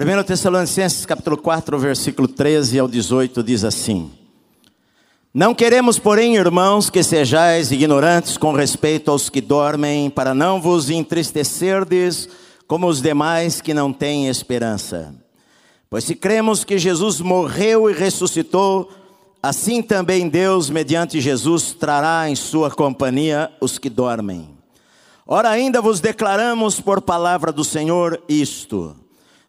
1 Tessalonicenses capítulo 4, versículo 13 ao 18 diz assim: Não queremos, porém, irmãos, que sejais ignorantes com respeito aos que dormem, para não vos entristecerdes como os demais que não têm esperança. Pois se cremos que Jesus morreu e ressuscitou, assim também Deus, mediante Jesus, trará em sua companhia os que dormem. Ora, ainda vos declaramos por palavra do Senhor isto: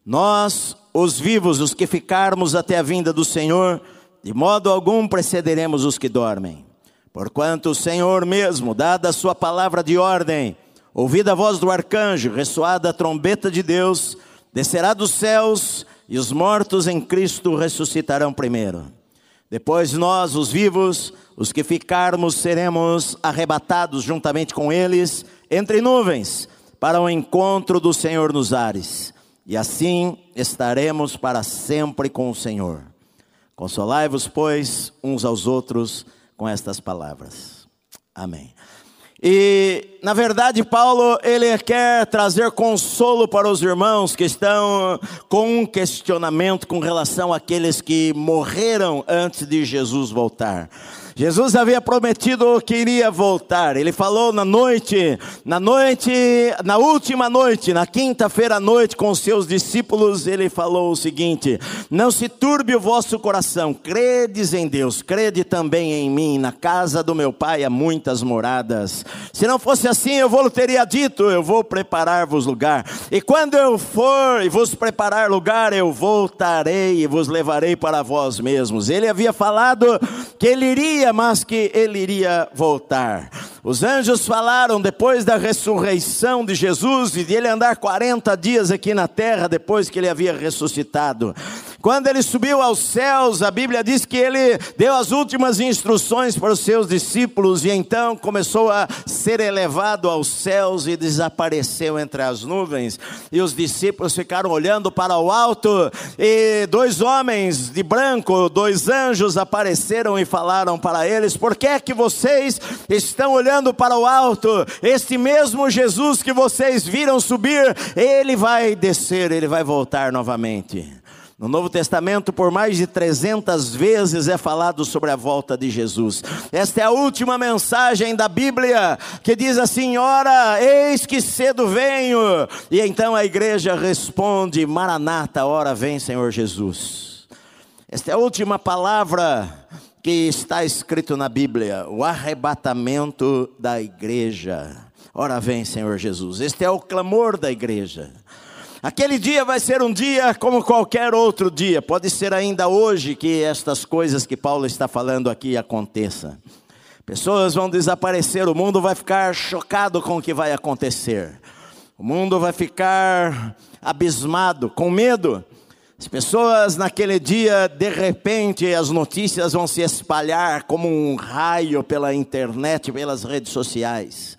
nós, os vivos, os que ficarmos até a vinda do Senhor, de modo algum precederemos os que dormem. Porquanto o Senhor mesmo, dada a sua palavra de ordem, ouvida a voz do arcanjo, ressoada a trombeta de Deus, descerá dos céus e os mortos em Cristo ressuscitarão primeiro. Depois nós, os vivos, os que ficarmos, seremos arrebatados juntamente com eles entre nuvens para o encontro do Senhor nos ares. E assim estaremos para sempre com o Senhor. Consolai-vos, pois, uns aos outros com estas palavras. Amém. E, na verdade, Paulo, ele quer trazer consolo para os irmãos que estão com um questionamento com relação àqueles que morreram antes de Jesus voltar. Jesus havia prometido que iria voltar. Ele falou na noite, na noite, na última noite, na quinta-feira à noite, com os seus discípulos, ele falou o seguinte: Não se turbe o vosso coração, credes em Deus, crede também em mim. Na casa do meu pai há muitas moradas. Se não fosse assim, eu vou teria dito: Eu vou preparar-vos lugar. E quando eu for e vos preparar lugar, eu voltarei e vos levarei para vós mesmos. Ele havia falado que ele iria mas que ele iria voltar. Os anjos falaram depois da ressurreição de Jesus e de ele andar 40 dias aqui na terra depois que ele havia ressuscitado. Quando ele subiu aos céus, a Bíblia diz que ele deu as últimas instruções para os seus discípulos e então começou a ser elevado aos céus e desapareceu entre as nuvens. E os discípulos ficaram olhando para o alto e dois homens de branco, dois anjos apareceram e falaram para eles: "Por que é que vocês estão olhando para o alto? Este mesmo Jesus que vocês viram subir, ele vai descer, ele vai voltar novamente." No Novo Testamento, por mais de 300 vezes é falado sobre a volta de Jesus. Esta é a última mensagem da Bíblia que diz assim: Ora, eis que cedo venho. E então a igreja responde: Maranata, ora vem, Senhor Jesus. Esta é a última palavra que está escrito na Bíblia: o arrebatamento da igreja. Ora vem, Senhor Jesus. Este é o clamor da igreja. Aquele dia vai ser um dia como qualquer outro dia. Pode ser ainda hoje que estas coisas que Paulo está falando aqui aconteçam. Pessoas vão desaparecer, o mundo vai ficar chocado com o que vai acontecer. O mundo vai ficar abismado, com medo. As pessoas naquele dia, de repente, as notícias vão se espalhar como um raio pela internet, pelas redes sociais.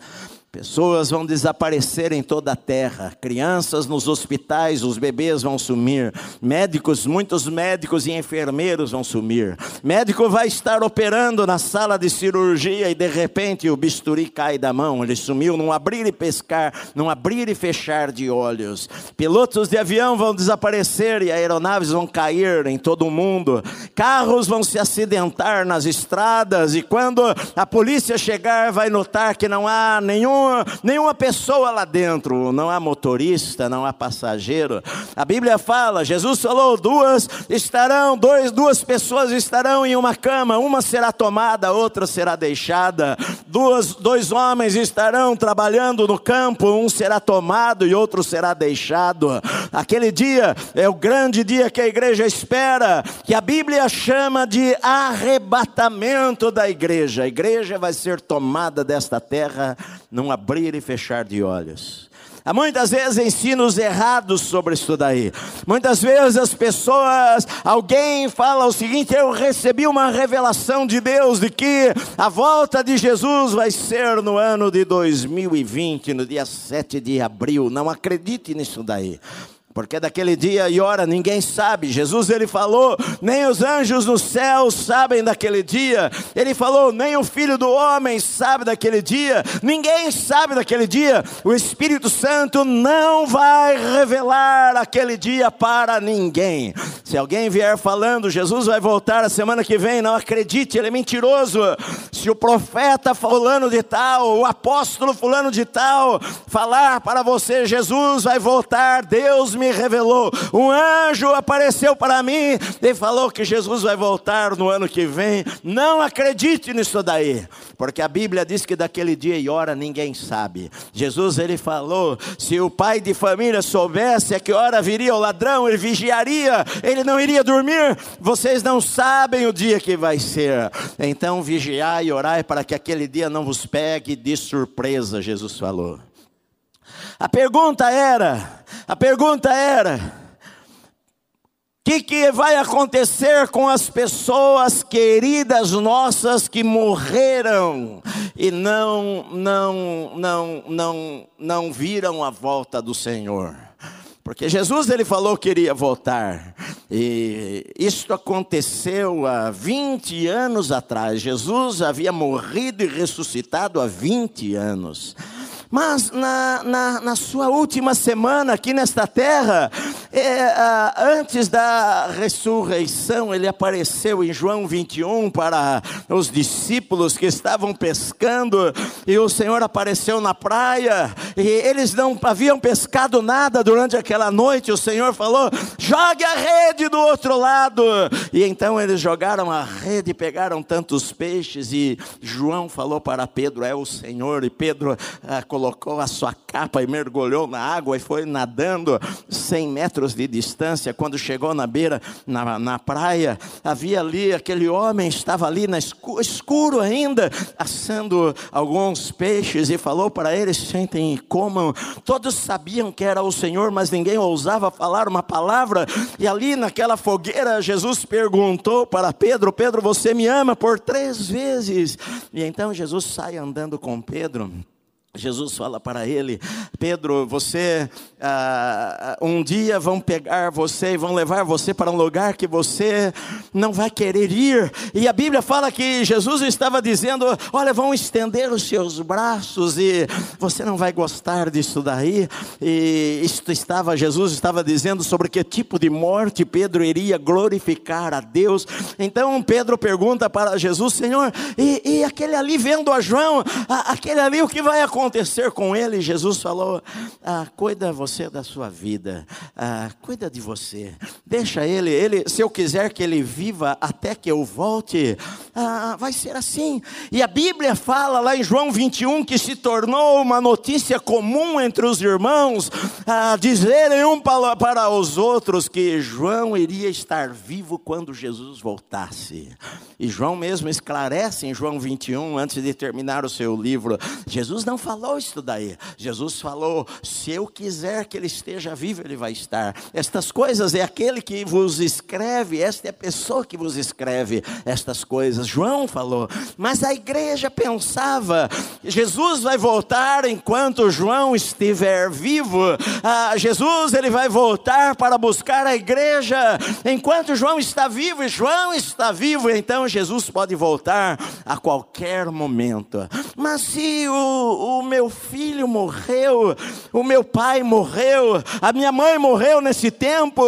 Pessoas vão desaparecer em toda a terra, crianças nos hospitais, os bebês vão sumir, médicos, muitos médicos e enfermeiros vão sumir. Médico vai estar operando na sala de cirurgia e de repente o bisturi cai da mão, ele sumiu num abrir e pescar, num abrir e fechar de olhos. Pilotos de avião vão desaparecer e aeronaves vão cair em todo o mundo. Carros vão se acidentar nas estradas e quando a polícia chegar vai notar que não há nenhum nenhuma, nenhuma pessoa lá dentro, não há motorista, não há passageiro. A Bíblia fala, Jesus falou: duas estarão, dois, duas pessoas estarão em uma cama, uma será tomada, outra será deixada. Duas, dois homens estarão trabalhando no campo, um será tomado e outro será deixado. Aquele dia é o grande dia que a igreja espera, que a Bíblia chama de arrebatamento da igreja. A igreja vai ser tomada desta terra num abrir e fechar de olhos. Há muitas vezes ensinos errados sobre isso daí. Muitas vezes as pessoas, alguém fala o seguinte: eu recebi uma revelação de Deus de que a volta de Jesus vai ser no ano de 2020, no dia 7 de abril. Não acredite nisso daí. Porque daquele dia e hora ninguém sabe. Jesus ele falou, nem os anjos no céu sabem daquele dia. Ele falou, nem o filho do homem sabe daquele dia. Ninguém sabe daquele dia. O Espírito Santo não vai revelar aquele dia para ninguém. Se alguém vier falando, Jesus vai voltar a semana que vem, não acredite, ele é mentiroso. Se o profeta fulano de tal, o apóstolo fulano de tal, falar para você, Jesus vai voltar, Deus me revelou. Um anjo apareceu para mim e falou que Jesus vai voltar no ano que vem. Não acredite nisso daí, porque a Bíblia diz que daquele dia e hora ninguém sabe. Jesus ele falou: se o pai de família soubesse a que hora viria o ladrão, ele vigiaria, ele não iria dormir. Vocês não sabem o dia que vai ser. Então vigiai e orai para que aquele dia não vos pegue de surpresa, Jesus falou. A pergunta era, a pergunta era, o que, que vai acontecer com as pessoas queridas nossas que morreram e não, não, não, não, não viram a volta do Senhor? Porque Jesus ele falou que iria voltar. E isso aconteceu há 20 anos atrás. Jesus havia morrido e ressuscitado há 20 anos. Mas na, na, na, sua última semana aqui nesta terra, é, antes da ressurreição, ele apareceu em João 21 para os discípulos que estavam pescando, e o Senhor apareceu na praia, e eles não haviam pescado nada durante aquela noite. O Senhor falou: jogue a rede do outro lado. E então eles jogaram a rede, pegaram tantos peixes, e João falou para Pedro: é o Senhor, e Pedro ah, colocou a sua capa e mergulhou na água e foi nadando 100 metros de distância. Quando chegou na beira, na, na praia, havia ali aquele homem, estava ali na escuro, escuro ainda, assando alguns peixes e falou para eles: sentem e comam. Todos sabiam que era o Senhor, mas ninguém ousava falar uma palavra. E ali naquela fogueira, Jesus perguntou para Pedro: Pedro, você me ama por três vezes? E então Jesus sai andando com Pedro. Jesus fala para ele: Pedro, você ah, um dia vão pegar você e vão levar você para um lugar que você não vai querer ir. E a Bíblia fala que Jesus estava dizendo: Olha, vão estender os seus braços e você não vai gostar disso daí. E isto estava, Jesus estava dizendo sobre que tipo de morte Pedro iria glorificar a Deus. Então Pedro pergunta para Jesus: Senhor, e, e aquele ali vendo a João, aquele ali o que vai acontecer? Acontecer com ele, Jesus falou: ah, cuida você da sua vida, ah, cuida de você, deixa ele, ele, se eu quiser que ele viva até que eu volte, ah, vai ser assim. E a Bíblia fala lá em João 21 que se tornou uma notícia comum entre os irmãos, ah, dizerem um para, os outros que João iria estar vivo quando Jesus voltasse. E João mesmo esclarece em João 21, antes de terminar o seu livro: Jesus não falou isso daí. Jesus falou: se eu quiser que ele esteja vivo, ele vai estar. Estas coisas é aquele que vos escreve, esta é a pessoa que vos escreve estas coisas. João falou, mas a igreja pensava: Jesus vai voltar enquanto João estiver vivo. Ah, Jesus ele vai voltar para buscar a igreja enquanto João está vivo. E João está vivo, então Jesus pode voltar a qualquer momento. Mas se o, o meu filho morreu, o meu pai morreu, a minha mãe morreu nesse tempo,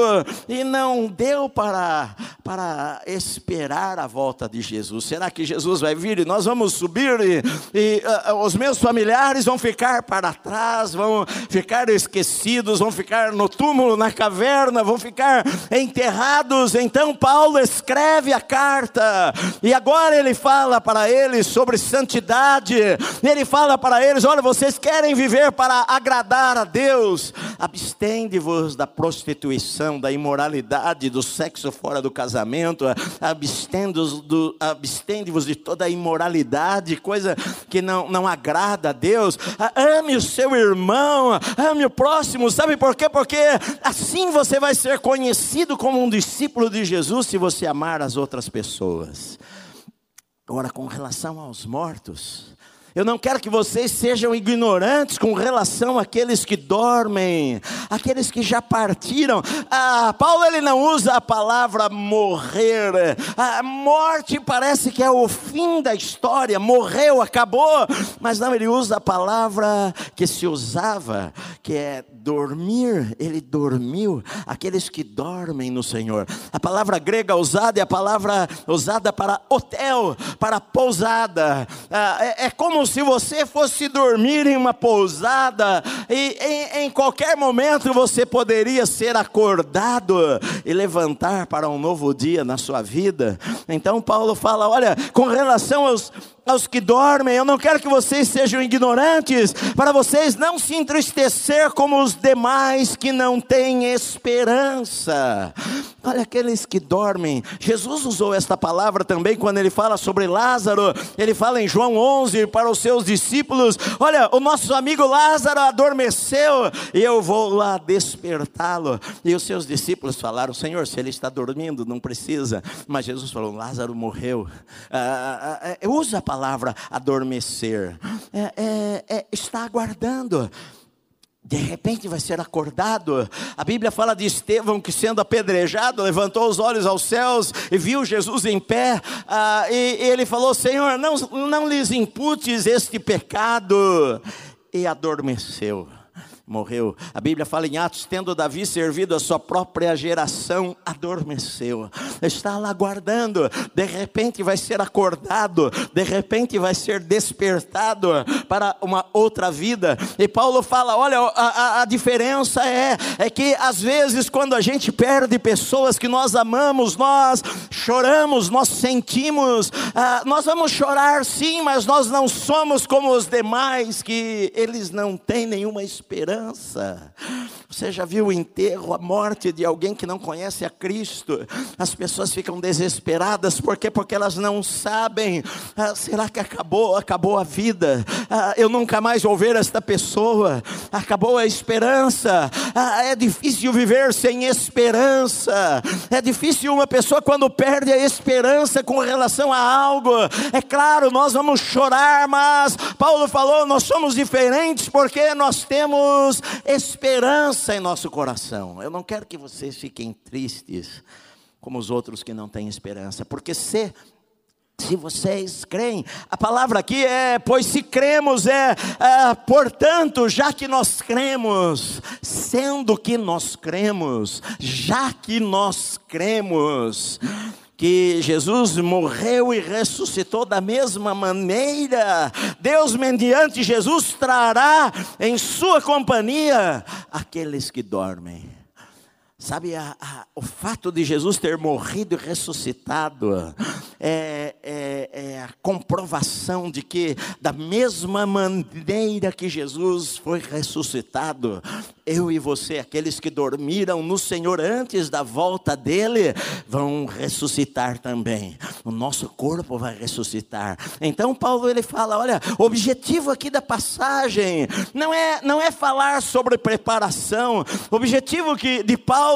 e não deu para, para esperar a volta de Jesus. Será que Jesus vai vir e nós vamos subir e, e uh, os meus familiares vão ficar para trás, vão ficar esquecidos, vão ficar no túmulo, na caverna, vão ficar enterrados? Então Paulo escreve a carta e agora ele fala para eles sobre santidade. Ele fala para eles: olha, vocês querem viver para agradar a Deus, abstende-vos da prostituição, da imoralidade, do sexo fora do casamento, abstende-vos de toda a imoralidade, coisa que não, não agrada a Deus. Ame o seu irmão, ame o próximo, sabe por quê? Porque assim você vai ser conhecido como um discípulo de Jesus se você amar as outras pessoas. Agora, com relação aos mortos, Eu não quero que vocês sejam ignorantes com relação àqueles que dormem, aqueles que já partiram. Ah, Paulo ele não usa a palavra morrer. A morte parece que é o fim da história, morreu, acabou. Mas não, ele usa a palavra que se usava, que é dormir. Ele dormiu. Aqueles que dormem no Senhor. A palavra grega usada é a palavra usada para hotel, para pousada. Ah, é, é como como se você fosse dormir em uma pousada e em, em qualquer momento você poderia ser acordado e levantar para um novo dia na sua vida. Então Paulo fala: olha, com relação aos aos que dormem, eu não quero que vocês sejam ignorantes, para vocês não se entristecer como os demais que não têm esperança. Olha, aqueles que dormem, Jesus usou esta palavra também quando ele fala sobre Lázaro, ele fala em João 11 para os seus discípulos: Olha, o nosso amigo Lázaro adormeceu, e eu vou lá despertá-lo. E os seus discípulos falaram: Senhor, se ele está dormindo, não precisa. Mas Jesus falou: Lázaro morreu. Ah, ah, ah, usa a palavra adormecer, é, é, é, está aguardando. De repente vai ser acordado. A Bíblia fala de Estevão que, sendo apedrejado, levantou os olhos aos céus e viu Jesus em pé. Ah, e, e ele falou: Senhor, não, não lhes imputes este pecado. E adormeceu morreu. A Bíblia fala em Atos: tendo Davi servido a sua própria geração, adormeceu. Está lá guardando, de repente vai ser acordado, de repente vai ser despertado para uma outra vida. E Paulo fala: olha, a, a, a diferença é, é que às vezes, quando a gente perde pessoas que nós amamos, nós choramos, nós sentimos, ah, nós vamos chorar sim, mas nós não somos como os demais, que eles não têm nenhuma esperança esperança. Você já viu o enterro, a morte de alguém que não conhece a Cristo? As pessoas ficam desesperadas, por quê? Porque elas não sabem. Ah, será que acabou? Acabou a vida? Ah, eu nunca mais vou ver esta pessoa. Acabou a esperança. Ah, é difícil viver sem esperança. É difícil uma pessoa quando perde a esperança com relação a algo. É claro, nós vamos chorar, mas Paulo falou, nós somos diferentes porque nós temos esperança esperança em nosso coração. Eu não quero que vocês fiquem tristes como os outros que não têm esperança, porque se se vocês creem, a palavra aqui é, pois se cremos, é, é, portanto, já que nós cremos, sendo que nós cremos, já que nós cremos, que Jesus morreu e ressuscitou da mesma maneira, Deus, mediante Jesus, trará em sua companhia aqueles que dormem. Sabe, a, a, o fato de Jesus ter morrido e ressuscitado é, é, é, a comprovação de que, da mesma maneira que Jesus foi ressuscitado, eu e você, aqueles que dormiram no Senhor antes da volta dele, vão ressuscitar também. O nosso corpo vai ressuscitar. Então Paulo ele fala, olha, o objetivo aqui da passagem não é não é falar sobre preparação. O objetivo que de Paulo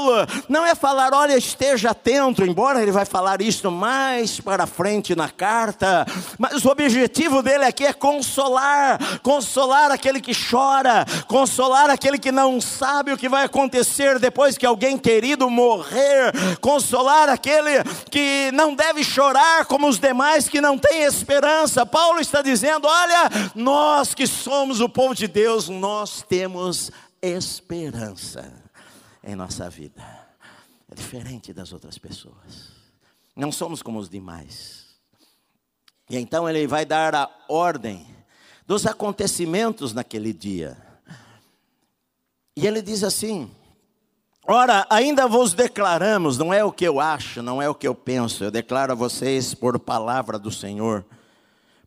não é falar, olha, esteja atento, embora ele vai falar isso mais para frente na carta, mas o objetivo dele aqui é consolar, consolar aquele que chora, consolar aquele que não sabe o que vai acontecer depois que alguém querido morrer, consolar aquele que não deve chorar como os demais que não têm esperança. Paulo está dizendo: olha, nós que somos o povo de Deus, nós temos esperança em nossa vida. É diferente das outras pessoas. Não somos como os demais. E então ele vai dar a ordem dos acontecimentos naquele dia. E ele diz assim: Ora, ainda vos declaramos, não é o que eu acho, não é o que eu penso, eu declaro a vocês por palavra do Senhor,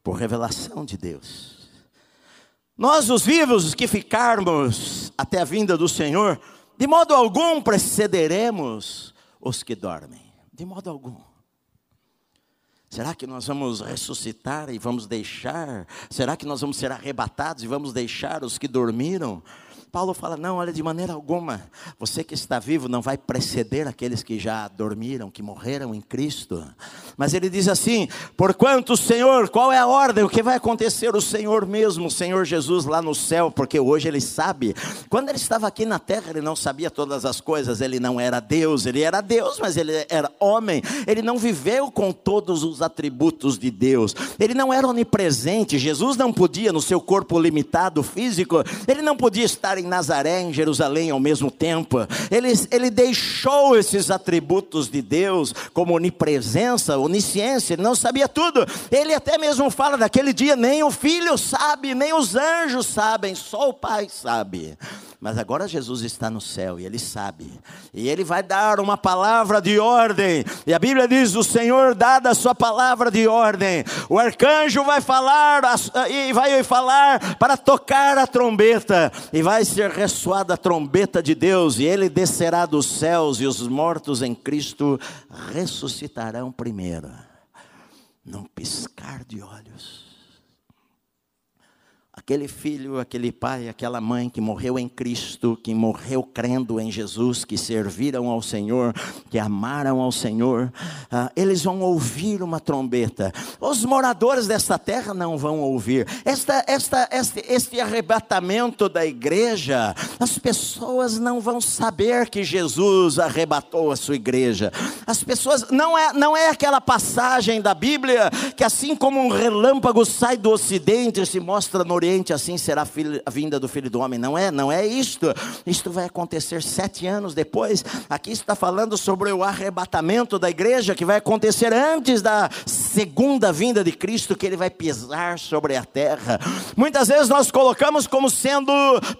por revelação de Deus. Nós, os vivos, os que ficarmos até a vinda do Senhor, de modo algum precederemos os que dormem, de modo algum. Será que nós vamos ressuscitar e vamos deixar? Será que nós vamos ser arrebatados e vamos deixar os que dormiram? Paulo fala: não, olha, de maneira alguma, você que está vivo não vai preceder aqueles que já dormiram, que morreram em Cristo. Mas ele diz assim: porquanto o Senhor, qual é a ordem? O que vai acontecer? O Senhor mesmo, o Senhor Jesus lá no céu, porque hoje ele sabe. Quando ele estava aqui na terra, ele não sabia todas as coisas, ele não era Deus, ele era Deus, mas ele era homem, ele não viveu com todos os atributos de Deus, ele não era onipresente. Jesus não podia, no seu corpo limitado físico, ele não podia estar em Nazaré, em Jerusalém ao mesmo tempo. Ele, ele deixou esses atributos de Deus, como onipresença, onisciência, ele não sabia tudo. Ele até mesmo fala daquele dia: nem o filho sabe, nem os anjos sabem, só o Pai sabe. Mas agora Jesus está no céu e ele sabe. E ele vai dar uma palavra de ordem. E a Bíblia diz: o Senhor dada a sua palavra de ordem. O arcanjo vai falar e vai falar para tocar a trombeta. E vai ser ressoada a trombeta de Deus. E ele descerá dos céus e os mortos em Cristo ressuscitarão primeiro. Num piscar de olhos aquele filho, aquele pai, aquela mãe que morreu em Cristo, que morreu crendo em Jesus, que serviram ao Senhor, que amaram ao Senhor, ah, eles vão ouvir uma trombeta. Os moradores desta terra não vão ouvir. Esta, esta, este, este arrebatamento da igreja, as pessoas não vão saber que Jesus arrebatou a sua igreja. As pessoas não é, não é aquela passagem da Bíblia que assim como um relâmpago sai do ocidente e se mostra no oriente assim será a vinda do Filho do Homem. Não é, não é isto. Isto vai acontecer sete anos depois. Aqui está falando sobre o arrebatamento da igreja, que vai acontecer antes da segunda vinda de Cristo, que ele vai pisar sobre a terra. Muitas vezes nós colocamos como sendo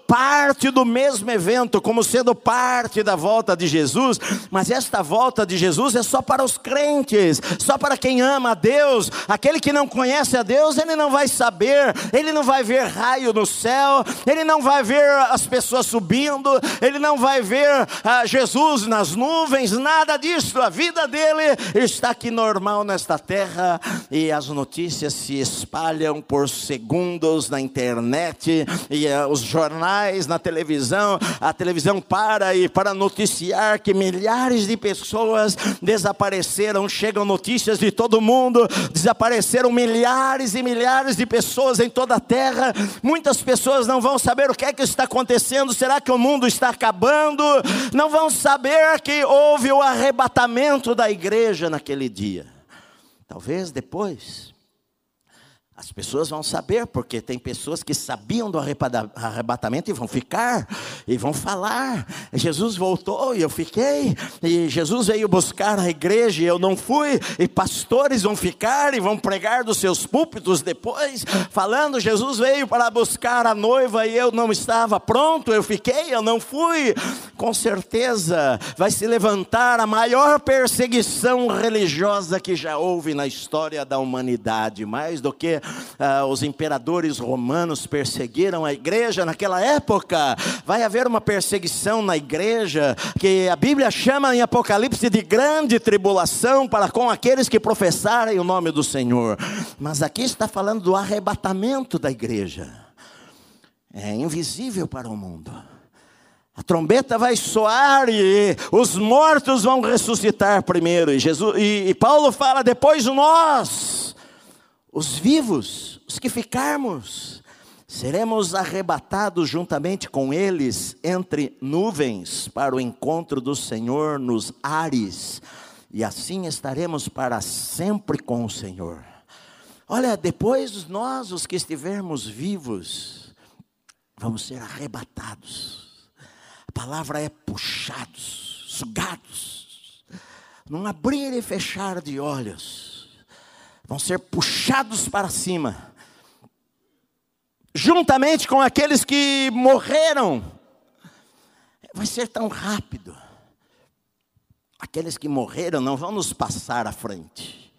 parte do mesmo evento, como sendo parte da volta de Jesus, mas esta volta de Jesus é só para os crentes, só para quem ama a Deus. Aquele que não conhece a Deus, ele não vai saber, ele não vai ver raio no céu, ele não vai ver as pessoas subindo, ele não vai ver ah, Jesus nas nuvens, nada disso. A vida dele está aqui normal nesta terra e as notícias se espalham por segundos na internet e ah, os jornais, na televisão. A televisão para e para noticiar que milhares de pessoas desapareceram. Chegam notícias de todo mundo, desapareceram milhares e milhares de pessoas em toda a terra Muitas pessoas não vão saber o que é que está acontecendo. Será que o mundo está acabando? Não vão saber que houve o arrebatamento da igreja naquele dia. Talvez depois as pessoas vão saber, porque tem pessoas que sabiam do arrebatamento e vão ficar, e vão falar. Jesus voltou e eu fiquei, e Jesus veio buscar a igreja e eu não fui, e pastores vão ficar e vão pregar dos seus púlpitos depois, falando: Jesus veio para buscar a noiva e eu não estava pronto, eu fiquei, eu não fui. Com certeza vai se levantar a maior perseguição religiosa que já houve na história da humanidade, mais do que ah, os imperadores romanos perseguiram a igreja naquela época. Vai haver uma perseguição na igreja que a Bíblia chama em Apocalipse de grande tribulação para com aqueles que professarem o nome do Senhor. Mas aqui está falando do arrebatamento da igreja. É invisível para o mundo. A trombeta vai soar e os mortos vão ressuscitar primeiro. E, Jesus, e, e Paulo fala: depois nós os vivos, os que ficarmos, seremos arrebatados juntamente com eles entre nuvens para o encontro do Senhor nos ares, e assim estaremos para sempre com o Senhor. Olha, depois nós, os que estivermos vivos, vamos ser arrebatados. A palavra é puxados, sugados, num abrir e fechar de olhos vão ser puxados para cima, juntamente com aqueles que morreram. Vai ser tão rápido. Aqueles que morreram não vão nos passar à frente.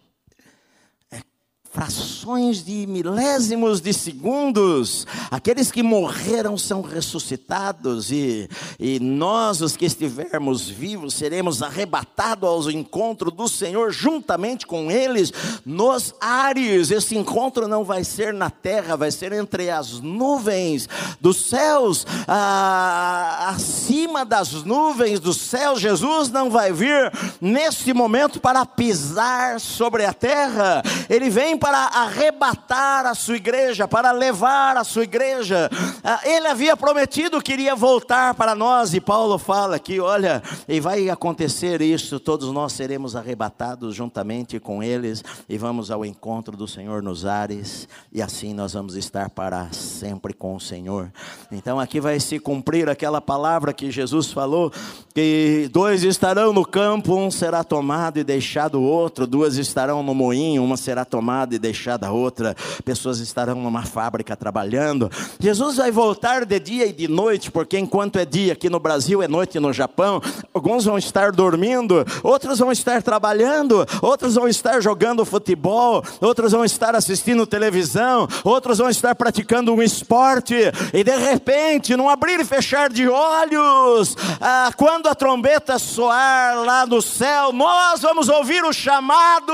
Frações de milésimos de segundos, aqueles que morreram são ressuscitados, e, e nós, os que estivermos vivos, seremos arrebatados ao encontro do Senhor juntamente com eles nos ares. Esse encontro não vai ser na terra, vai ser entre as nuvens dos céus, ah, acima das nuvens dos céus. Jesus não vai vir nesse momento para pisar sobre a terra, ele vem para arrebatar a sua igreja, para levar a sua igreja. Ah, ele havia prometido que iria voltar para nós, e Paulo fala aqui: olha, e vai acontecer isso, todos nós seremos arrebatados juntamente com eles, e vamos ao encontro do Senhor nos ares, e assim nós vamos estar para sempre com o Senhor. Então aqui vai se cumprir aquela palavra que Jesus falou: que dois estarão no campo, um será tomado e deixado o outro, duas estarão no moinho, uma será tomada e deixada a outra, pessoas estarão numa fábrica trabalhando. Jesus vai voltar de dia e de noite, porque enquanto é dia aqui no Brasil, é noite no Japão, alguns vão estar dormindo, outros vão estar trabalhando, outros vão estar jogando futebol, outros vão estar assistindo televisão, outros vão estar praticando um esporte, e de repente, num abrir e fechar de olhos, ah, quando a trombeta soar lá no céu, nós vamos ouvir o chamado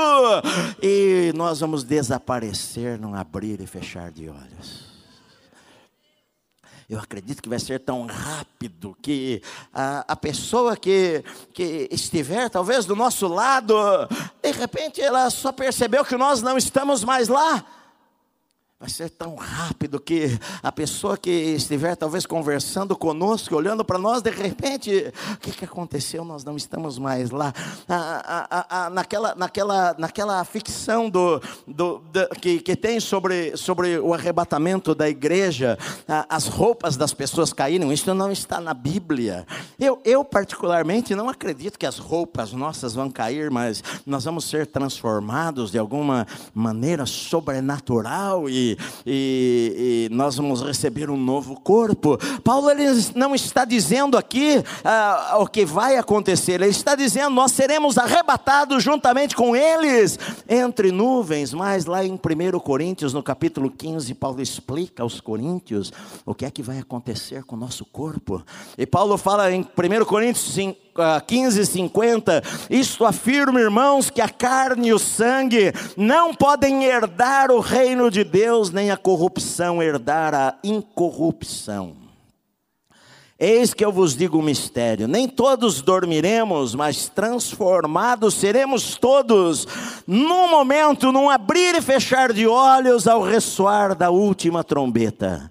e nós vamos desaparecer num abrir e fechar de olhos. Eu acredito que vai ser tão rápido que a, a pessoa que, que estiver, talvez do nosso lado, de repente ela só percebeu que nós não estamos mais lá. Vai ser tão rápido que a pessoa que estiver talvez conversando conosco, olhando para nós, de repente, o que, que aconteceu? Nós não estamos mais lá. Naquela, naquela, naquela ficção do, do, do, que, que tem sobre, sobre o arrebatamento da igreja, as roupas das pessoas caíram, isso não está na Bíblia. Eu, eu, particularmente, não acredito que as roupas nossas vão cair, mas nós vamos ser transformados de alguma maneira sobrenatural e e, e, nós vamos receber um novo corpo. Paulo ele não está dizendo aqui ah, o que vai acontecer, ele está dizendo: nós seremos arrebatados juntamente com eles entre nuvens. Mas lá em 1 Coríntios, no capítulo 15, Paulo explica aos Coríntios o que é que vai acontecer com o nosso corpo. E Paulo fala em 1 Coríntios 5. 15:50, isto afirma, irmãos, que a carne e o sangue não podem herdar o reino de Deus, nem a corrupção herdar a incorrupção. Eis que eu vos digo um mistério: nem todos dormiremos, mas transformados seremos todos, num momento, num abrir e fechar de olhos, ao ressoar da última trombeta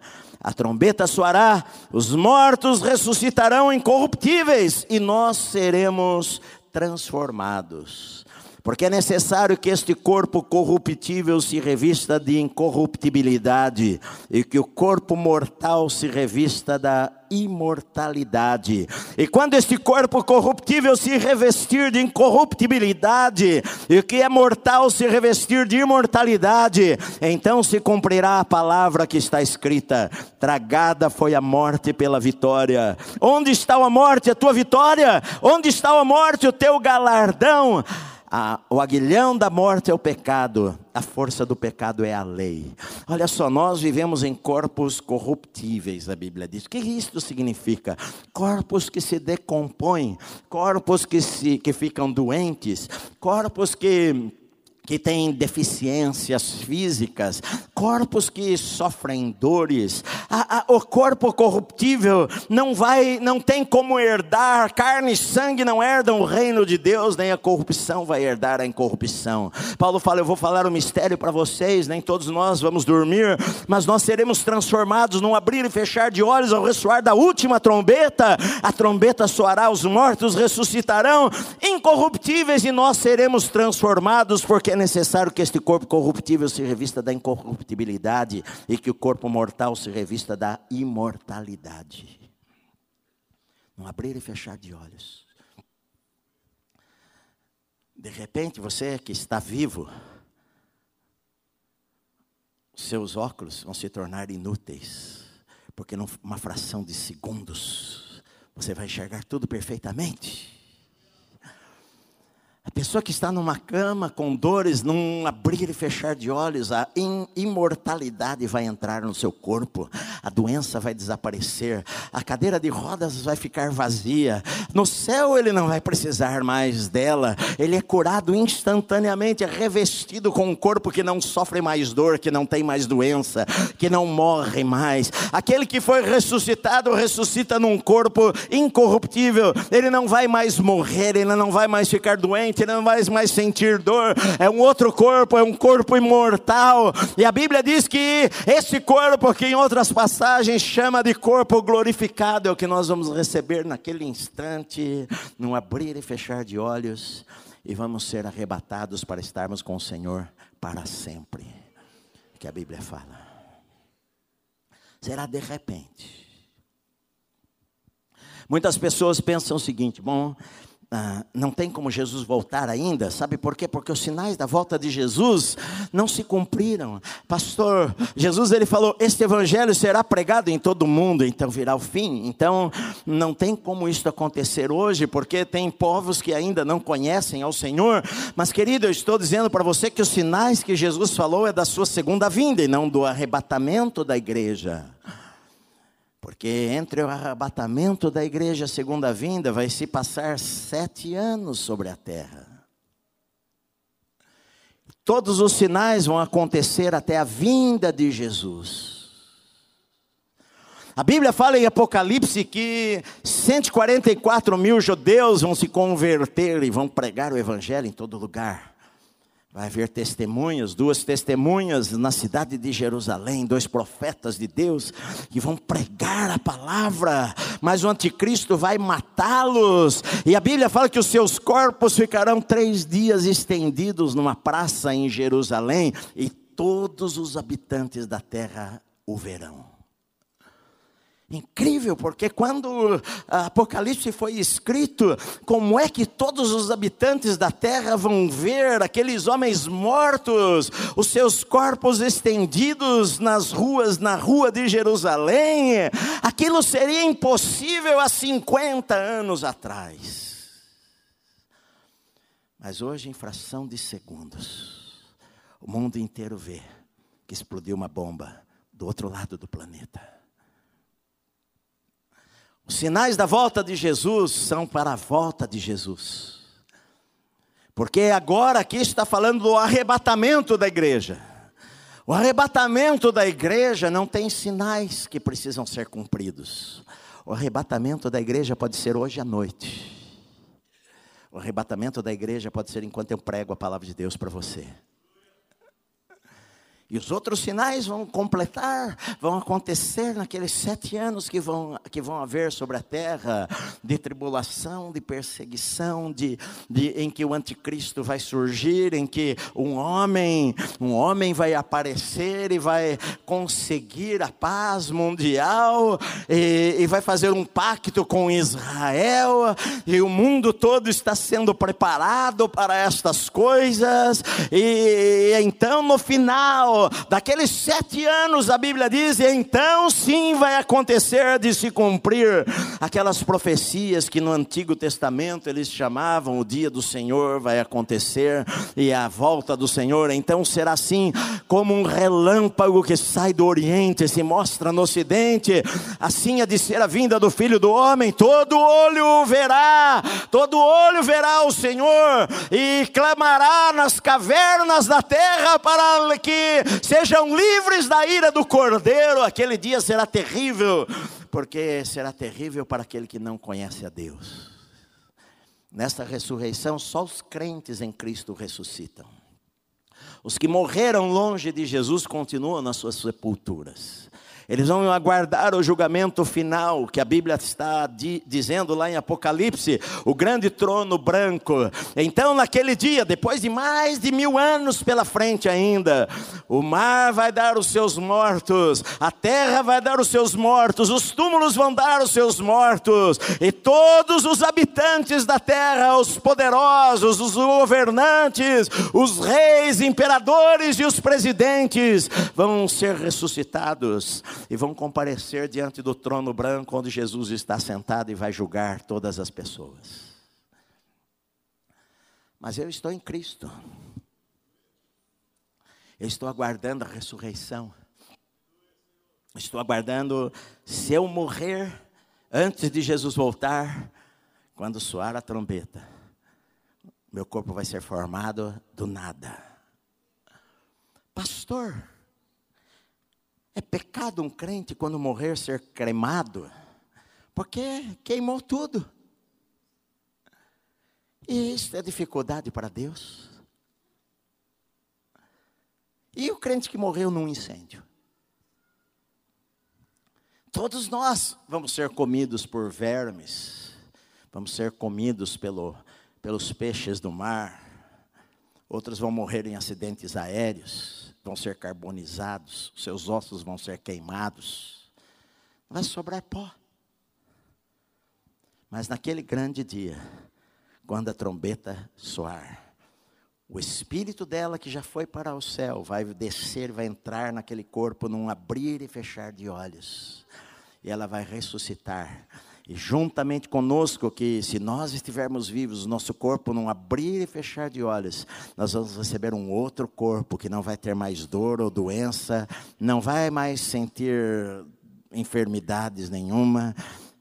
a trombeta soará, os mortos ressuscitarão incorruptíveis e nós seremos transformados. Porque é necessário que este corpo corruptível se revista de incorruptibilidade e que o corpo mortal se revista da imortalidade. E quando este corpo corruptível se revestir de incorruptibilidade, e o que é mortal se revestir de imortalidade, então se cumprirá a palavra que está escrita: tragada foi a morte pela vitória. Onde está a morte, a tua vitória? Onde está a morte, o teu galardão? A, o aguilhão da morte é o pecado, a força do pecado é a lei. Olha só, nós vivemos em corpos corruptíveis, a Bíblia diz. O que isso significa? Corpos que se decompõem, corpos que, se, que ficam doentes, corpos que que têm deficiências físicas, corpos que sofrem dores. A, a, o corpo corruptível não vai, não tem como herdar, carne e sangue não herdam o reino de Deus, nem a corrupção vai herdar a incorrupção. Paulo fala: Eu vou falar um mistério para vocês, nem todos nós vamos dormir, mas nós seremos transformados num abrir e fechar de olhos ao ressoar da última trombeta. A trombeta soará, os mortos ressuscitarão incorruptíveis e nós seremos transformados, porque necessário que este corpo corruptível se revista da incorruptibilidade e que o corpo mortal se revista da imortalidade. Não abrir e fechar de olhos. De repente, você que está vivo, seus óculos vão se tornar inúteis, porque numa fração de segundos você vai enxergar tudo perfeitamente. Pessoa que está numa cama com dores, num abrir e fechar de olhos, a imortalidade vai entrar no seu corpo, a doença vai desaparecer, a cadeira de rodas vai ficar vazia, no céu ele não vai precisar mais dela, ele é curado instantaneamente, é revestido com um corpo que não sofre mais dor, que não tem mais doença, que não morre mais. Aquele que foi ressuscitado, ressuscita num corpo incorruptível, ele não vai mais morrer, ele não vai mais ficar doente, ele não vai mais sentir dor, é um outro corpo, é um corpo imortal. E a Bíblia diz que esse corpo, que em outras passagens chama de corpo glorificado, é o que nós vamos receber naquele instante, num abrir e fechar de olhos, e vamos ser arrebatados para estarmos com o Senhor para sempre. Que a Bíblia fala. Será de repente. Muitas pessoas pensam o seguinte: bom, ah, não tem como Jesus voltar ainda, sabe por quê? Porque os sinais da volta de Jesus não se cumpriram. Pastor, Jesus ele falou: Este evangelho será pregado em todo o mundo, então virá o fim. Então, não tem como isso acontecer hoje, porque tem povos que ainda não conhecem ao Senhor. Mas, querido, eu estou dizendo para você que os sinais que Jesus falou é da sua segunda vinda e não do arrebatamento da igreja. Porque entre o arrebatamento da igreja a segunda vinda vai se passar sete anos sobre a terra. Todos os sinais vão acontecer até a vinda de Jesus. A Bíblia fala em Apocalipse que 144 mil judeus vão se converter e vão pregar o Evangelho em todo lugar. Vai haver testemunhas, duas testemunhas na cidade de Jerusalém, dois profetas de Deus que vão pregar a palavra, mas o anticristo vai matá-los. E a Bíblia fala que os seus corpos ficarão três dias estendidos numa praça em Jerusalém, e todos os habitantes da terra o verão. Incrível, porque quando Apocalipse foi escrito, como é que todos os habitantes da terra vão ver aqueles homens mortos, os seus corpos estendidos nas ruas, na rua de Jerusalém? Aquilo seria impossível há 50 anos atrás. Mas hoje, em fração de segundos, o mundo inteiro vê que explodiu uma bomba do outro lado do planeta. Os sinais da volta de Jesus são para a volta de Jesus. Porque agora aqui está falando do arrebatamento da igreja. O arrebatamento da igreja não tem sinais que precisam ser cumpridos. O arrebatamento da igreja pode ser hoje à noite. O arrebatamento da igreja pode ser enquanto eu prego a palavra de Deus para você. E os outros sinais vão completar, vão acontecer naqueles sete anos que vão, que vão haver sobre a terra, de tribulação, de perseguição, de, de, em que o anticristo vai surgir, em que um homem, um homem vai aparecer e vai conseguir a paz mundial, e, e vai fazer um pacto com Israel, e o mundo todo está sendo preparado para estas coisas, e, e então no final, daqueles sete anos, a Bíblia diz, então sim vai acontecer de se cumprir aquelas profecias que no Antigo Testamento eles chamavam o dia do Senhor vai acontecer e a volta do Senhor. Então será assim como um relâmpago que sai do Oriente e se mostra no Ocidente. Assim é de ser a vinda do Filho do Homem. Todo olho verá, todo olho verá o Senhor e clamará nas cavernas da terra para que sejam livres da ira do cordeiro. Aquele dia será terrível, porque será terrível para aquele que não conhece a Deus. Nesta ressurreição, só os crentes em Cristo ressuscitam. Os que morreram longe de Jesus continuam nas suas sepulturas. Eles vão aguardar o julgamento final, que a Bíblia está di dizendo lá em Apocalipse, o grande trono branco. Então, naquele dia, depois de mais de mil anos pela frente ainda, o mar vai dar os seus mortos, a terra vai dar os seus mortos, os túmulos vão dar os seus mortos, e todos os habitantes da terra, os poderosos, os governantes, os reis, imperadores e os presidentes, vão ser ressuscitados e vão comparecer diante do trono branco onde Jesus está sentado e vai julgar todas as pessoas. Mas eu estou em Cristo. Eu estou aguardando a ressurreição. Estou aguardando, se eu morrer antes de Jesus voltar, quando soar a trombeta, meu corpo vai ser formado do nada. Pastor, é pecado um crente quando morrer ser cremado? Porque queimou tudo. E isso é dificuldade para Deus. E o crente que morreu num incêndio? Todos nós vamos ser comidos por vermes, vamos ser comidos pelo, pelos peixes do mar, outros vão morrer em acidentes aéreos, vão ser carbonizados, seus ossos vão ser queimados, vai sobrar pó. Mas naquele grande dia, quando a trombeta soar, o espírito dela que já foi para o céu vai descer, vai entrar naquele corpo num abrir e fechar de olhos. E ela vai ressuscitar. E juntamente conosco, que se nós estivermos vivos, nosso corpo não abrir e fechar de olhos, nós vamos receber um outro corpo que não vai ter mais dor ou doença, não vai mais sentir enfermidades nenhuma,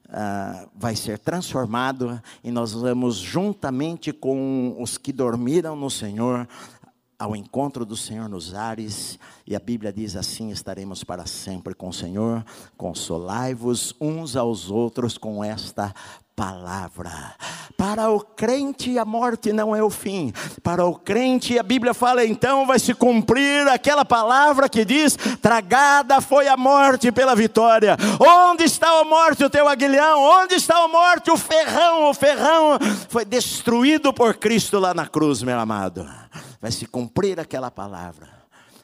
uh, vai ser transformado e nós vamos juntamente com os que dormiram no Senhor ao encontro do Senhor nos ares, e a Bíblia diz assim: estaremos para sempre com o Senhor, consolai-vos uns aos outros com esta palavra. Para o crente, a morte não é o fim. Para o crente, a Bíblia fala então vai se cumprir aquela palavra que diz: tragada foi a morte pela vitória. Onde está a morte, o teu aguilhão? Onde está a morte, o ferrão? O ferrão foi destruído por Cristo lá na cruz, meu amado. Vai se cumprir aquela palavra.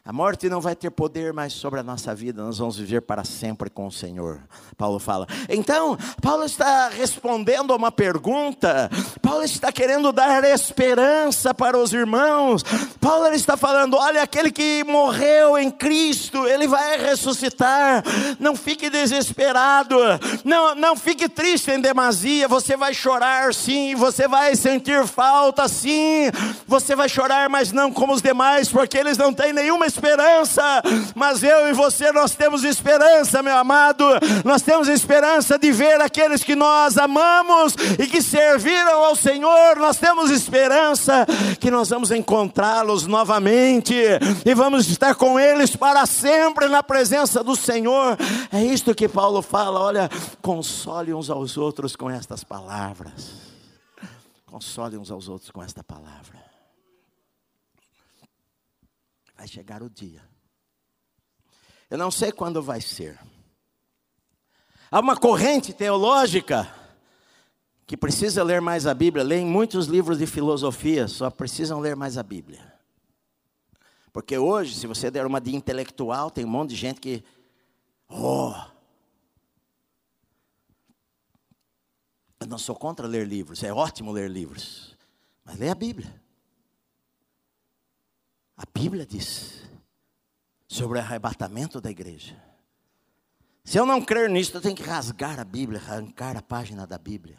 A morte não vai ter poder mais sobre a nossa vida, nós vamos viver para sempre com o Senhor. Paulo fala. Então, Paulo está respondendo a uma pergunta, Paulo está querendo dar esperança para os irmãos. Paulo está falando: olha, aquele que morreu em Cristo, ele vai ressuscitar. Não fique desesperado, não, não fique triste em demasia. Você vai chorar sim, você vai sentir falta sim, você vai chorar, mas não como os demais, porque eles não têm nenhuma esperança, mas eu e você nós temos esperança, meu amado. Nós temos esperança de ver aqueles que nós amamos e que serviram ao Senhor. Nós temos esperança que nós vamos encontrá-los novamente e vamos estar com eles para sempre na presença do Senhor. É isto que Paulo fala, olha, console uns aos outros com estas palavras. Console uns aos outros com esta palavra. Vai chegar o dia. Eu não sei quando vai ser. Há uma corrente teológica que precisa ler mais a Bíblia. Leem muitos livros de filosofia, só precisam ler mais a Bíblia. Porque hoje, se você der uma de intelectual, tem um monte de gente que. Oh! Eu não sou contra ler livros, é ótimo ler livros. Mas leia a Bíblia. A Bíblia diz sobre o arrebatamento da igreja. Se eu não crer nisso, eu tenho que rasgar a Bíblia, arrancar a página da Bíblia.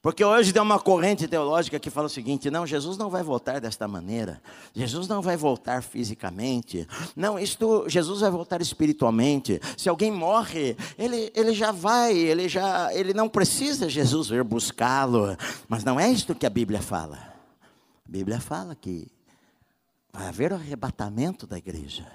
Porque hoje tem uma corrente teológica que fala o seguinte: não, Jesus não vai voltar desta maneira, Jesus não vai voltar fisicamente, não, isto, Jesus vai voltar espiritualmente. Se alguém morre, ele, ele já vai, ele já, ele não precisa Jesus vir buscá-lo, mas não é isto que a Bíblia fala. A Bíblia fala que Vai haver o arrebatamento da igreja.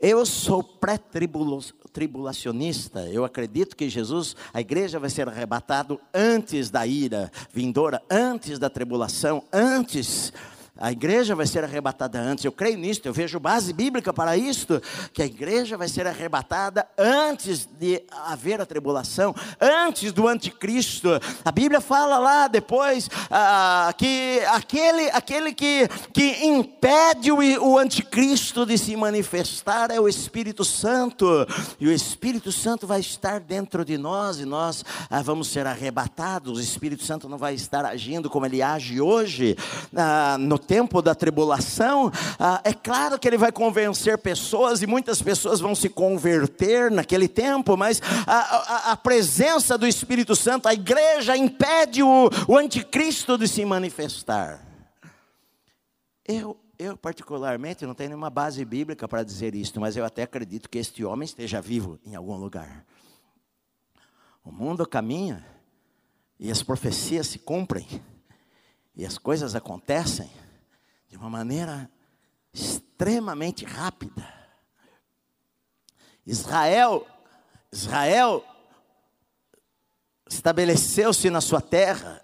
Eu sou pré-tribulacionista. Eu acredito que Jesus, a igreja vai ser arrebatado antes da ira vindoura, antes da tribulação, antes a igreja vai ser arrebatada antes. Eu creio nisso, eu vejo base bíblica para isto, que a igreja vai ser arrebatada antes de haver a tribulação, antes do anticristo. A Bíblia fala lá depois ah, que aquele, aquele que, que impede o, o anticristo de se manifestar é o Espírito Santo, e o Espírito Santo vai estar dentro de nós e nós ah, vamos ser arrebatados. O Espírito Santo não vai estar agindo como ele age hoje ah, no tempo da tribulação, ah, é claro que ele vai convencer pessoas e muitas pessoas vão se converter naquele tempo, mas a, a, a presença do Espírito Santo, a igreja impede o, o anticristo de se manifestar. Eu, eu, particularmente, não tenho nenhuma base bíblica para dizer isto, mas eu até acredito que este homem esteja vivo em algum lugar. O mundo caminha e as profecias se cumprem e as coisas acontecem de uma maneira extremamente rápida. Israel, Israel estabeleceu-se na sua terra.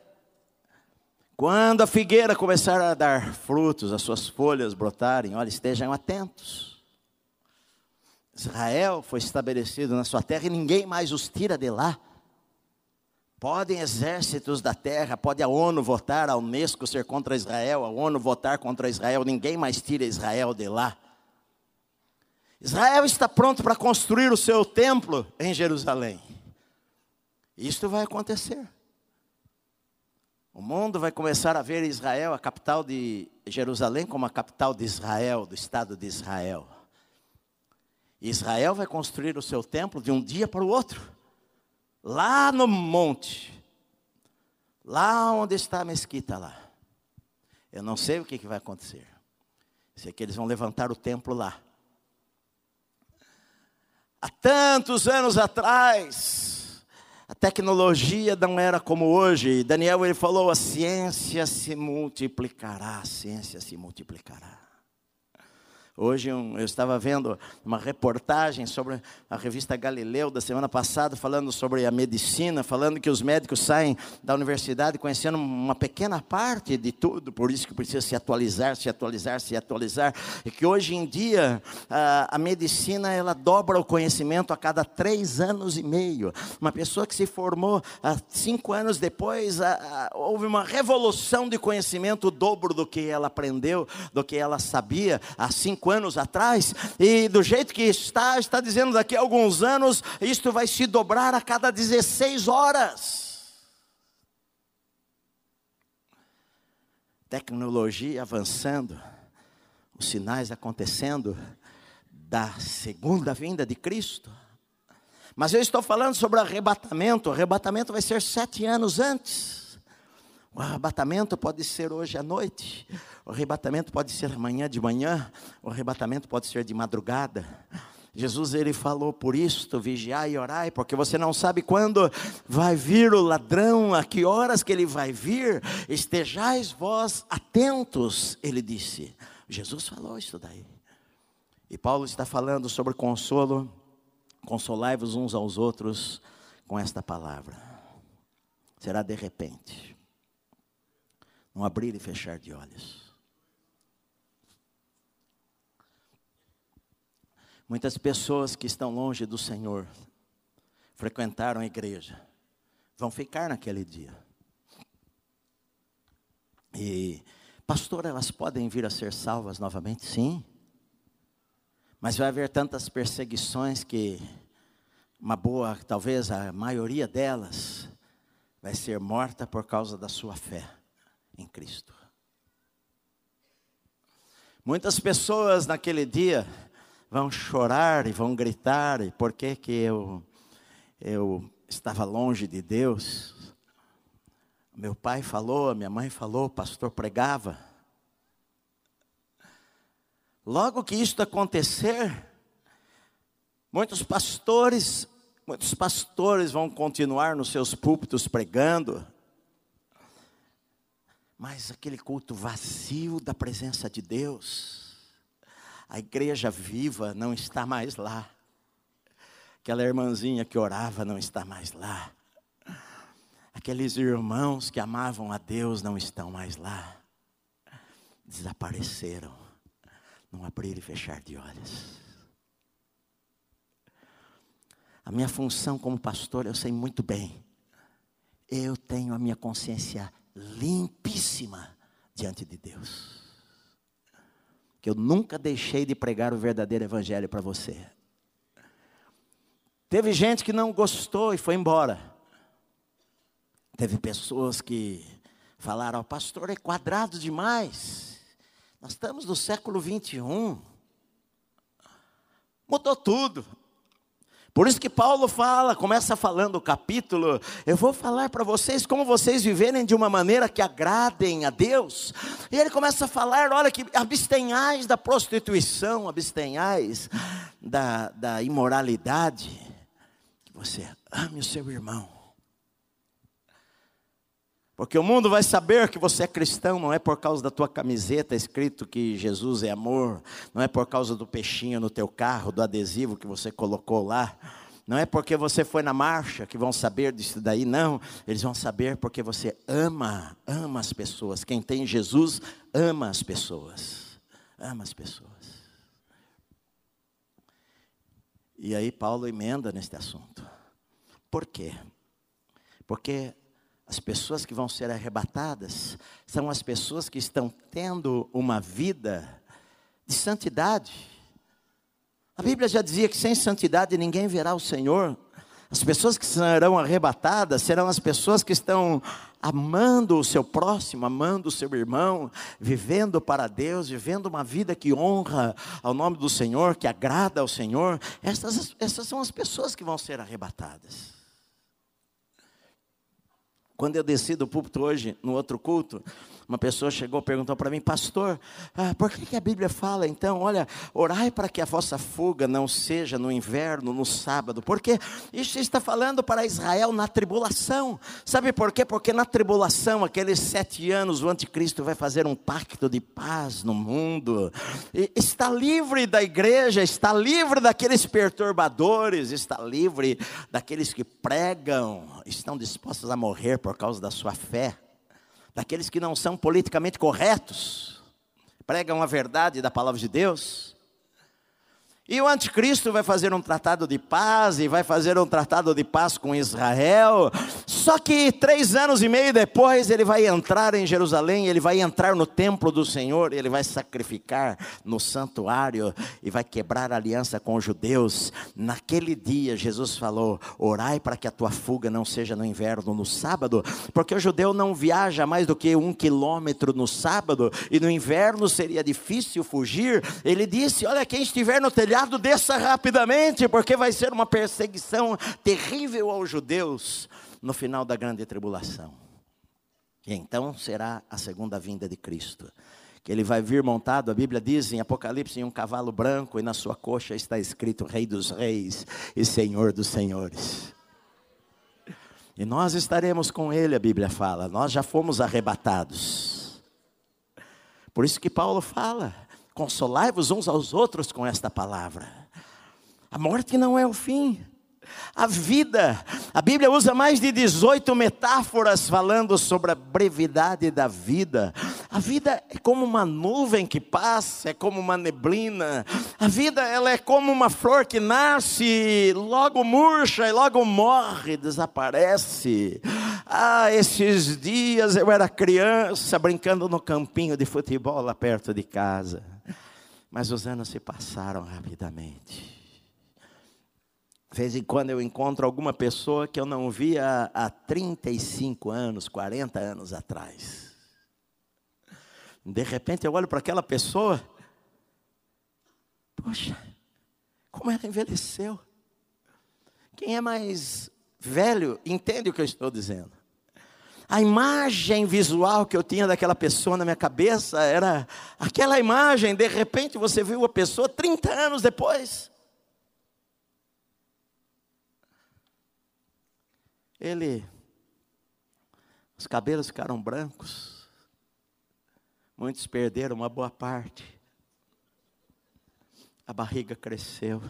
Quando a figueira começar a dar frutos, as suas folhas brotarem, olha, estejam atentos. Israel foi estabelecido na sua terra e ninguém mais os tira de lá. Podem exércitos da terra, pode a ONU votar, a Unesco ser contra Israel, a ONU votar contra Israel, ninguém mais tira Israel de lá. Israel está pronto para construir o seu templo em Jerusalém. Isto vai acontecer. O mundo vai começar a ver Israel, a capital de Jerusalém, como a capital de Israel, do Estado de Israel. Israel vai construir o seu templo de um dia para o outro lá no monte, lá onde está a mesquita lá. Eu não sei o que, vai acontecer. Sei que eles vão levantar o templo lá. Há tantos anos atrás, a tecnologia não era como hoje. Daniel ele falou: a ciência se multiplicará, a ciência se multiplicará. Hoje eu estava vendo uma reportagem sobre a revista Galileu da semana passada, falando sobre a medicina, falando que os médicos saem da universidade conhecendo uma pequena parte de tudo, por isso que precisa se atualizar, se atualizar, se atualizar. E que hoje em dia a, a medicina ela dobra o conhecimento a cada três anos e meio. Uma pessoa que se formou há cinco anos depois, a, a, houve uma revolução de conhecimento, o dobro do que ela aprendeu, do que ela sabia há cinco anos atrás, e do jeito que está, está dizendo daqui a alguns anos, isto vai se dobrar a cada 16 horas. Tecnologia avançando, os sinais acontecendo da segunda vinda de Cristo. Mas eu estou falando sobre arrebatamento. O arrebatamento vai ser sete anos antes. O arrebatamento pode ser hoje à noite, o arrebatamento pode ser amanhã de manhã, o arrebatamento pode ser de madrugada. Jesus ele falou por isto, vigiai e orai, porque você não sabe quando vai vir o ladrão, a que horas que ele vai vir, estejais vós atentos, ele disse. Jesus falou isso daí. E Paulo está falando sobre consolo, consolai-vos uns aos outros com esta palavra. Será de repente. Um abrir e fechar de olhos. Muitas pessoas que estão longe do Senhor, frequentaram a igreja, vão ficar naquele dia. E, pastor, elas podem vir a ser salvas novamente? Sim. Mas vai haver tantas perseguições que uma boa, talvez a maioria delas, vai ser morta por causa da sua fé em Cristo. Muitas pessoas naquele dia vão chorar e vão gritar, e por que que eu, eu estava longe de Deus? Meu pai falou, minha mãe falou, o pastor pregava. Logo que isto acontecer, muitos pastores, muitos pastores vão continuar nos seus púlpitos pregando, mas aquele culto vazio da presença de Deus, a igreja viva não está mais lá. Aquela irmãzinha que orava não está mais lá. Aqueles irmãos que amavam a Deus não estão mais lá. Desapareceram. Não abrir e fechar de olhos. A minha função como pastor, eu sei muito bem. Eu tenho a minha consciência limpíssima diante de Deus. Que eu nunca deixei de pregar o verdadeiro evangelho para você. Teve gente que não gostou e foi embora. Teve pessoas que falaram: o pastor é quadrado demais. Nós estamos no século 21. Mudou tudo. Por isso que Paulo fala, começa falando o capítulo, eu vou falar para vocês como vocês viverem de uma maneira que agradem a Deus. E ele começa a falar, olha que abstenhais da prostituição, abstenhais da, da imoralidade, que você ame o seu irmão. Porque o mundo vai saber que você é cristão, não é por causa da tua camiseta escrito que Jesus é amor, não é por causa do peixinho no teu carro, do adesivo que você colocou lá, não é porque você foi na marcha que vão saber disso daí, não. Eles vão saber porque você ama, ama as pessoas. Quem tem Jesus ama as pessoas. Ama as pessoas. E aí Paulo emenda neste assunto. Por quê? Porque as pessoas que vão ser arrebatadas são as pessoas que estão tendo uma vida de santidade. A Bíblia já dizia que sem santidade ninguém verá o Senhor. As pessoas que serão arrebatadas serão as pessoas que estão amando o seu próximo, amando o seu irmão, vivendo para Deus, vivendo uma vida que honra ao nome do Senhor, que agrada ao Senhor. Essas, essas são as pessoas que vão ser arrebatadas. Quando eu desci do púlpito hoje, no outro culto, uma pessoa chegou perguntou para mim, pastor, ah, por que, que, a Bíblia fala então, olha, orai para que a vossa fuga não seja no inverno, no sábado, porque isso está falando para Israel na tribulação, sabe por quê? Porque na tribulação, aqueles sete anos, o anticristo vai fazer um pacto de paz no mundo, e está livre da igreja, está livre daqueles perturbadores, está livre daqueles que pregam, estão dispostos a morrer por causa da sua fé daqueles que não são politicamente corretos, pregam a verdade da palavra de Deus. E o anticristo vai fazer um tratado de paz, e vai fazer um tratado de paz com Israel. Só que três anos e meio depois ele vai entrar em Jerusalém, ele vai entrar no templo do Senhor, ele vai sacrificar no santuário e vai quebrar a aliança com os judeus. Naquele dia Jesus falou: Orai para que a tua fuga não seja no inverno, no sábado, porque o judeu não viaja mais do que um quilômetro no sábado, e no inverno seria difícil fugir. Ele disse: Olha, quem estiver no telhado, telhado desça rapidamente, porque vai ser uma perseguição terrível aos judeus no final da grande tribulação. E então será a segunda vinda de Cristo. Que ele vai vir montado, a Bíblia diz em Apocalipse, em um cavalo branco, e na sua coxa está escrito Rei dos Reis e Senhor dos Senhores. E nós estaremos com ele, a Bíblia fala, nós já fomos arrebatados. Por isso que Paulo fala, Consolai-vos uns aos outros com esta palavra. A morte não é o fim. A vida, a Bíblia usa mais de 18 metáforas falando sobre a brevidade da vida. A vida é como uma nuvem que passa, é como uma neblina. A vida ela é como uma flor que nasce, logo murcha e logo morre, desaparece. Ah, esses dias eu era criança brincando no campinho de futebol lá perto de casa. Mas os anos se passaram rapidamente. De vez em quando eu encontro alguma pessoa que eu não via há 35 anos, 40 anos atrás. De repente eu olho para aquela pessoa, poxa, como ela envelheceu. Quem é mais velho entende o que eu estou dizendo a imagem visual que eu tinha daquela pessoa na minha cabeça era aquela imagem, de repente você viu a pessoa 30 anos depois. Ele, os cabelos ficaram brancos, muitos perderam uma boa parte, a barriga cresceu,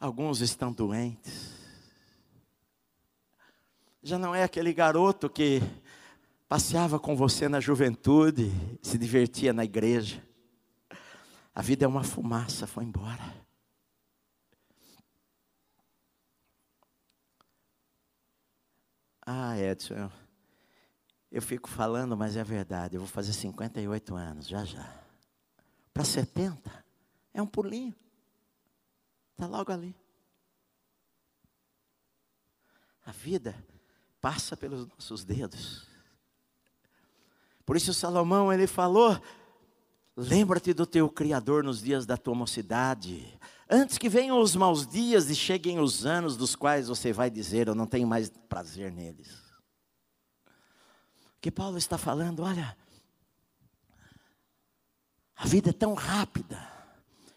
alguns estão doentes, já não é aquele garoto que passeava com você na juventude, se divertia na igreja. A vida é uma fumaça, foi embora. Ah, Edson, eu, eu fico falando, mas é verdade. Eu vou fazer 58 anos, já já. Para 70, é um pulinho. Está logo ali. A vida passa pelos nossos dedos. Por isso Salomão ele falou: Lembra-te do teu Criador nos dias da tua mocidade, antes que venham os maus dias e cheguem os anos dos quais você vai dizer: Eu não tenho mais prazer neles. Que Paulo está falando, olha, a vida é tão rápida,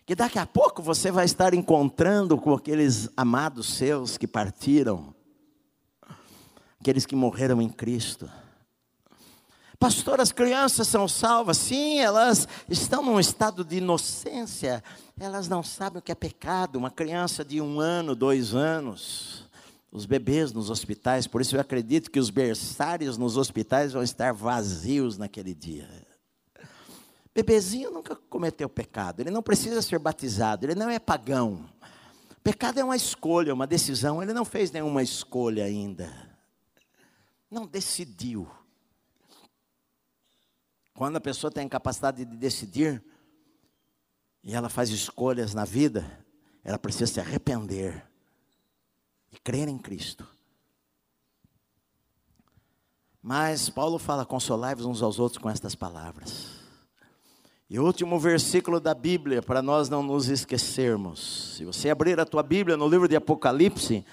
que daqui a pouco você vai estar encontrando com aqueles amados seus que partiram, aqueles que morreram em Cristo. Pastor, as crianças são salvas? Sim, elas estão num estado de inocência, elas não sabem o que é pecado. Uma criança de um ano, dois anos, os bebês nos hospitais, por isso eu acredito que os berçários nos hospitais vão estar vazios naquele dia. Bebezinho nunca cometeu pecado, ele não precisa ser batizado, ele não é pagão. Pecado é uma escolha, uma decisão, ele não fez nenhuma escolha ainda. Não decidiu. Quando a pessoa tem a capacidade de decidir, e ela faz escolhas na vida, ela precisa se arrepender e crer em Cristo. Mas Paulo fala: consolai-vos uns aos outros com estas palavras. E o último versículo da Bíblia, para nós não nos esquecermos. Se você abrir a tua Bíblia no livro de Apocalipse,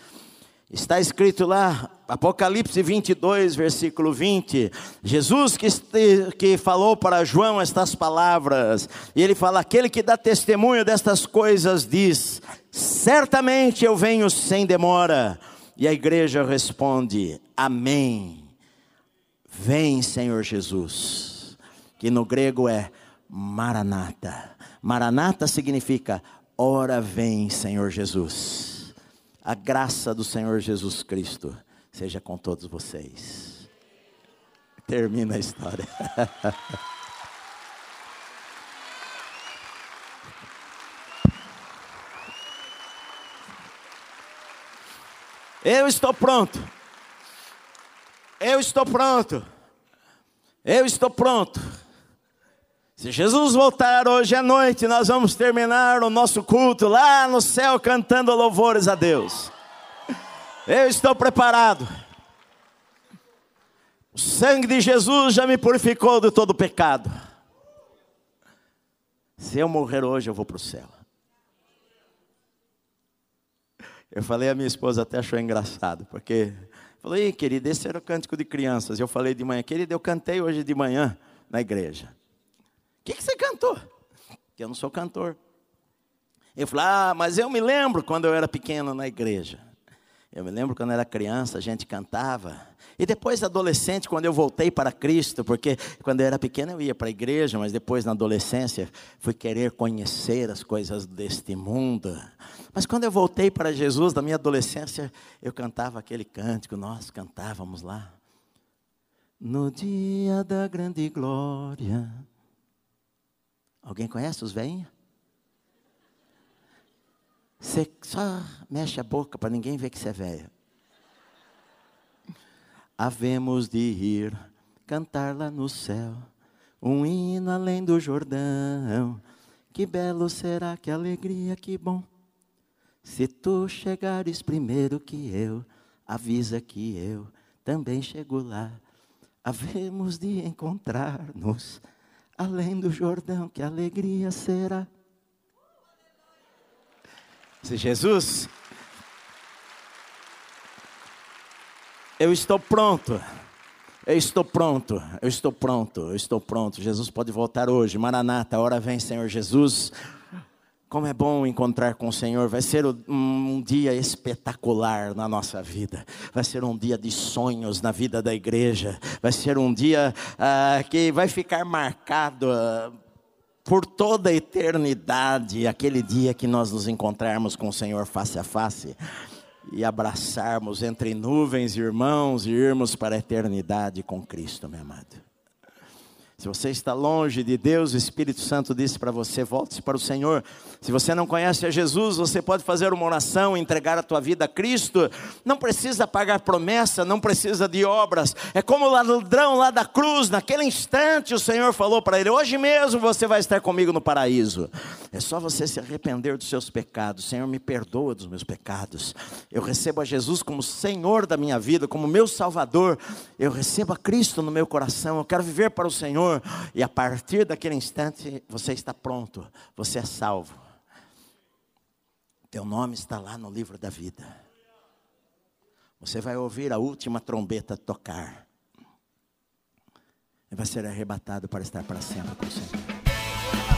está escrito lá, Apocalipse 22, versículo 20. Jesus que, que falou para João estas palavras, e ele fala: Aquele que dá testemunho destas coisas diz: Certamente eu venho sem demora. E a igreja responde: Amém. Vem, Senhor Jesus. Que no grego é Maranata. Maranata significa ora vem, Senhor Jesus. A graça do Senhor Jesus Cristo seja com todos vocês. Termina a história. Eu estou pronto. Eu estou pronto. Eu estou pronto. Se Jesus voltar hoje à noite, nós vamos terminar o nosso culto lá no céu cantando louvores a Deus. Eu estou preparado. O sangue de Jesus já me purificou de todo pecado. Se eu morrer hoje, eu vou para o céu. Eu falei a minha esposa, até achou engraçado, porque falou, ei, querida, esse era o cântico de crianças. Eu falei de manhã, querida, eu cantei hoje de manhã na igreja que, que você cantou? Que eu não sou cantor. Eu falei, ah, mas eu me lembro quando eu era pequeno na igreja. Eu me lembro quando eu era criança, a gente cantava. E depois, adolescente, quando eu voltei para Cristo, porque quando eu era pequeno eu ia para a igreja, mas depois, na adolescência, fui querer conhecer as coisas deste mundo. Mas quando eu voltei para Jesus, na minha adolescência, eu cantava aquele cântico, nós cantávamos lá. No dia da grande glória Alguém conhece os velhinhos? Você só mexe a boca para ninguém ver que você é velho. Havemos de ir cantar lá no céu um hino além do Jordão. Que belo será, que alegria, que bom. Se tu chegares primeiro que eu, avisa que eu também chego lá. Havemos de encontrar-nos além do Jordão, que alegria será. Se Jesus, eu estou pronto. Eu estou pronto, eu estou pronto, eu estou pronto. Jesus pode voltar hoje. Maranata, a hora vem, Senhor Jesus. Como é bom encontrar com o Senhor. Vai ser um dia espetacular na nossa vida. Vai ser um dia de sonhos na vida da igreja. Vai ser um dia ah, que vai ficar marcado. Ah, por toda a eternidade, aquele dia que nós nos encontrarmos com o Senhor face a face e abraçarmos entre nuvens, irmãos e irmãos para a eternidade com Cristo, meu amado. Se você está longe de Deus, o Espírito Santo disse para você: volte-se para o Senhor. Se você não conhece a Jesus, você pode fazer uma oração, entregar a tua vida a Cristo. Não precisa pagar promessa, não precisa de obras. É como o ladrão lá da cruz, naquele instante o Senhor falou para ele: Hoje mesmo você vai estar comigo no paraíso. É só você se arrepender dos seus pecados. Senhor, me perdoa dos meus pecados. Eu recebo a Jesus como Senhor da minha vida, como meu Salvador. Eu recebo a Cristo no meu coração. Eu quero viver para o Senhor. E a partir daquele instante, você está pronto. Você é salvo. Teu nome está lá no livro da vida. Você vai ouvir a última trombeta tocar. E vai ser arrebatado para estar para sempre com o Senhor.